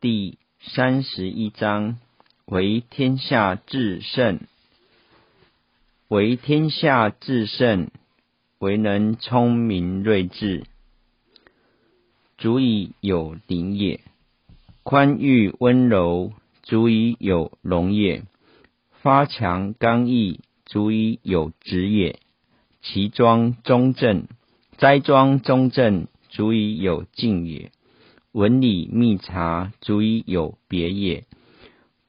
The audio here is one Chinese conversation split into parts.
第三十一章：为天下至圣，为天下至圣，为人聪明睿智，足以有灵也；宽裕温柔，足以有容也；发强刚毅，足以有直也；其庄中正，斋庄中正，足以有敬也。文理密察，足以有别也。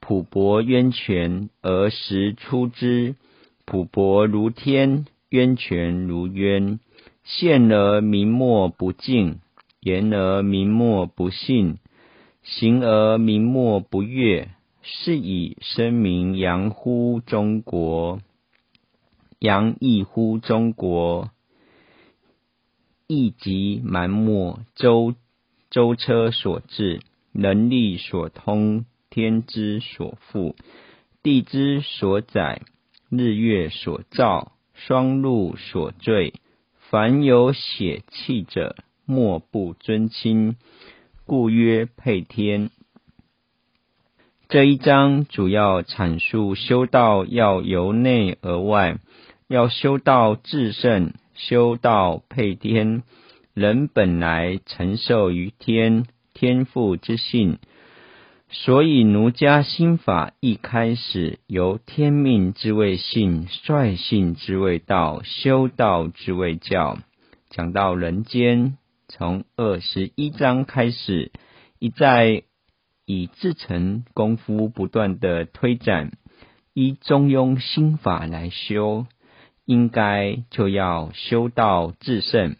普博渊泉而时出之，普博如天，渊泉如渊。现而明末不敬，言而明末不信，行而明末不悦，是以声名扬乎中国，扬溢乎中国，亦即蛮貊周。舟车所至，人力所通，天之所覆，地之所载，日月所照，双露所坠。凡有血气者，莫不尊亲，故曰配天。这一章主要阐述修道要由内而外，要修道至圣，修道配天。人本来承受于天天赋之性，所以奴家心法一开始由天命之谓性，率性之谓道，修道之谓教。讲到人间，从二十一章开始，一再以自成功夫不断的推展，依中庸心法来修，应该就要修道至圣。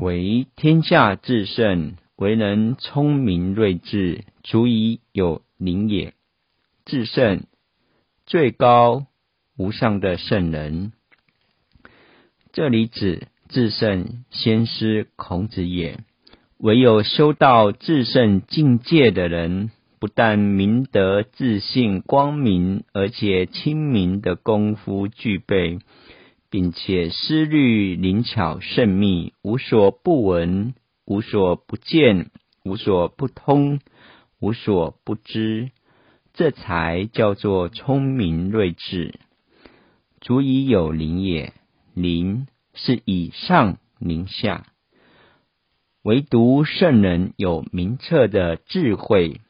为天下至圣，为人聪明睿智，足以有灵也。至圣，最高无上的圣人。这里指至圣先师孔子也。唯有修到至圣境界的人，不但明德自信光明，而且亲民的功夫具备。并且思虑灵巧甚密，无所不闻，无所不见，无所不通，无所不知，这才叫做聪明睿智，足以有灵也。灵是以上灵下，唯独圣人有明澈的智慧，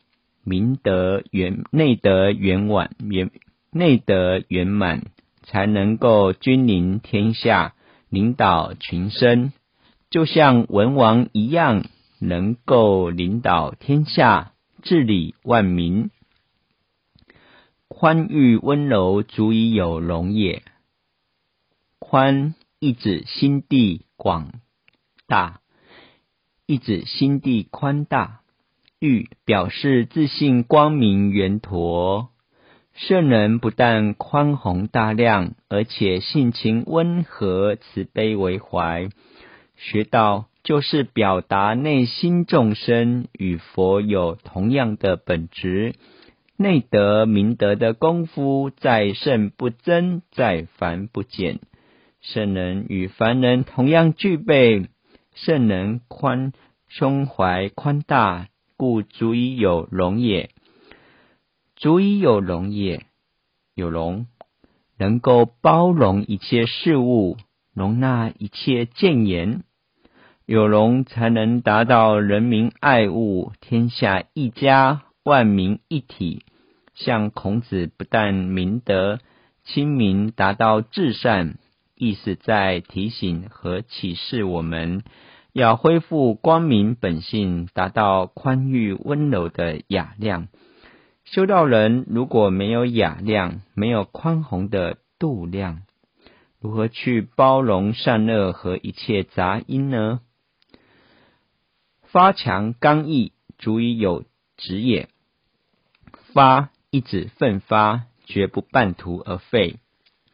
明德圆内德圆满圆内德圆满。才能够君临天下，领导群生，就像文王一样，能够领导天下，治理万民。宽裕温柔，足以有容也。宽意指心地广大，意指心地宽大。裕表示自信光明圆陀。圣人不但宽宏大量，而且性情温和、慈悲为怀。学道就是表达内心众生与佛有同样的本质，内德明德的功夫，在圣不增，在凡不减。圣人与凡人同样具备，圣人宽胸怀宽大，故足以有容也。足以有容也，有容能够包容一切事物，容纳一切谏言，有容才能达到人民爱物，天下一家，万民一体。像孔子不但明德亲民，达到至善，意思在提醒和启示我们要恢复光明本性，达到宽裕温柔的雅量。修道人如果没有雅量，没有宽宏的度量，如何去包容善恶和一切杂音呢？发强刚毅，足以有职也。发一指奋发，绝不半途而废；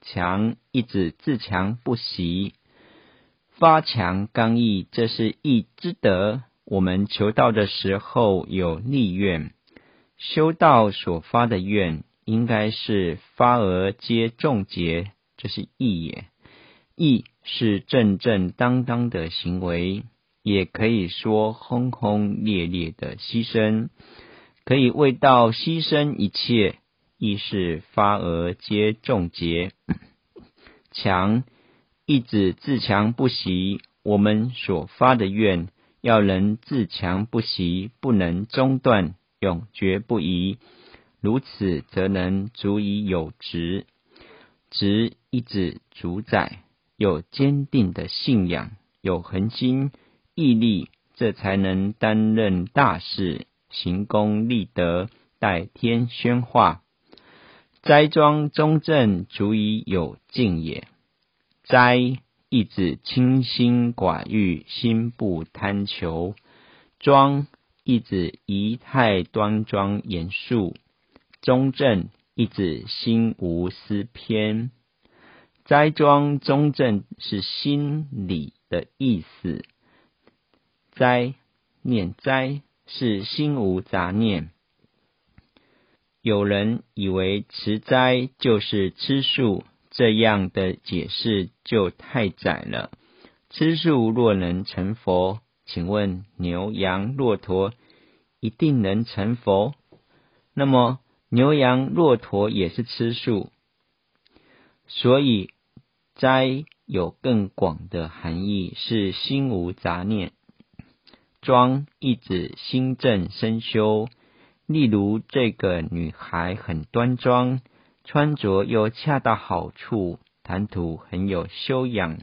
强一指自强不息。发强刚毅，这是义之德。我们求道的时候有利愿。修道所发的愿，应该是发而皆众结，这是义也。义是正正当当的行为，也可以说轰轰烈烈的牺牲，可以为道牺牲一切，亦是发而皆众结。强一指自强不息，我们所发的愿，要能自强不息，不能中断，永绝不移。如此，则能足以有直，直一指主宰，有坚定的信仰，有恒心毅力，这才能担任大事，行功立德，代天宣化。斋庄中正，足以有敬也。斋意指清心寡欲，心不贪求；庄一指仪态端庄严肃；中正一指心无私偏。斋庄中正是心理的意思。斋念斋是心无杂念。有人以为持斋就是吃素，这样的解释就太窄了。吃素若能成佛，请问牛羊骆驼一定能成佛？那么牛羊骆驼也是吃素，所以斋有更广的含义，是心无杂念。庄意指心正身修。例如，这个女孩很端庄，穿着又恰到好处，谈吐很有修养，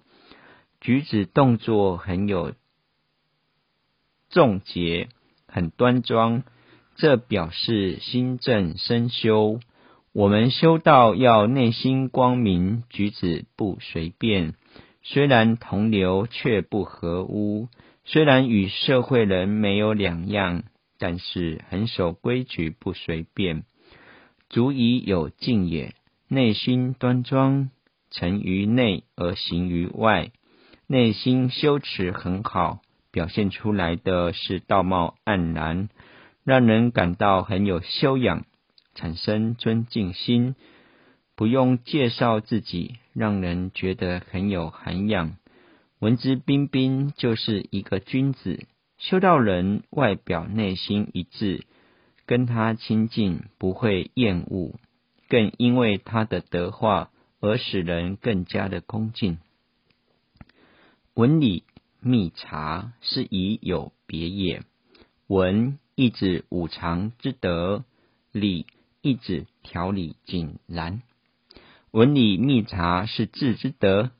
举止动作很有重节，很端庄。这表示心正身修。我们修道要内心光明，举止不随便。虽然同流，却不合污；虽然与社会人没有两样。但是很守规矩，不随便，足以有敬也。内心端庄，成于内而行于外，内心修持很好，表现出来的是道貌岸然，让人感到很有修养，产生尊敬心。不用介绍自己，让人觉得很有涵养。文质彬彬，就是一个君子。修道人外表内心一致，跟他亲近不会厌恶，更因为他的德化而使人更加的恭敬。文理密察是以有别也。文意指五常之德，理意指条理井然。文理密察是智之德。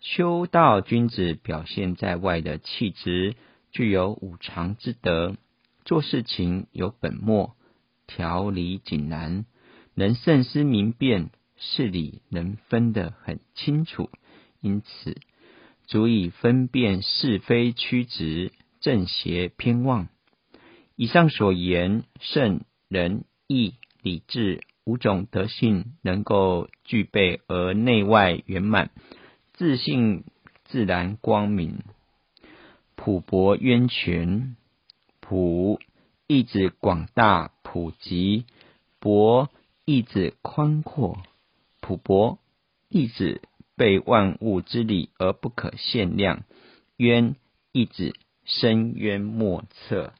修道君子表现在外的气质。具有五常之德，做事情有本末，条理井然，能慎思明辨，事理能分得很清楚，因此足以分辨是非曲直、正邪偏妄。以上所言，圣仁义礼智五种德性能够具备而内外圆满，自信自然光明。普博渊泉，普意指广大普及，博意指宽阔，普博意指被万物之理而不可限量，渊意指深渊莫测。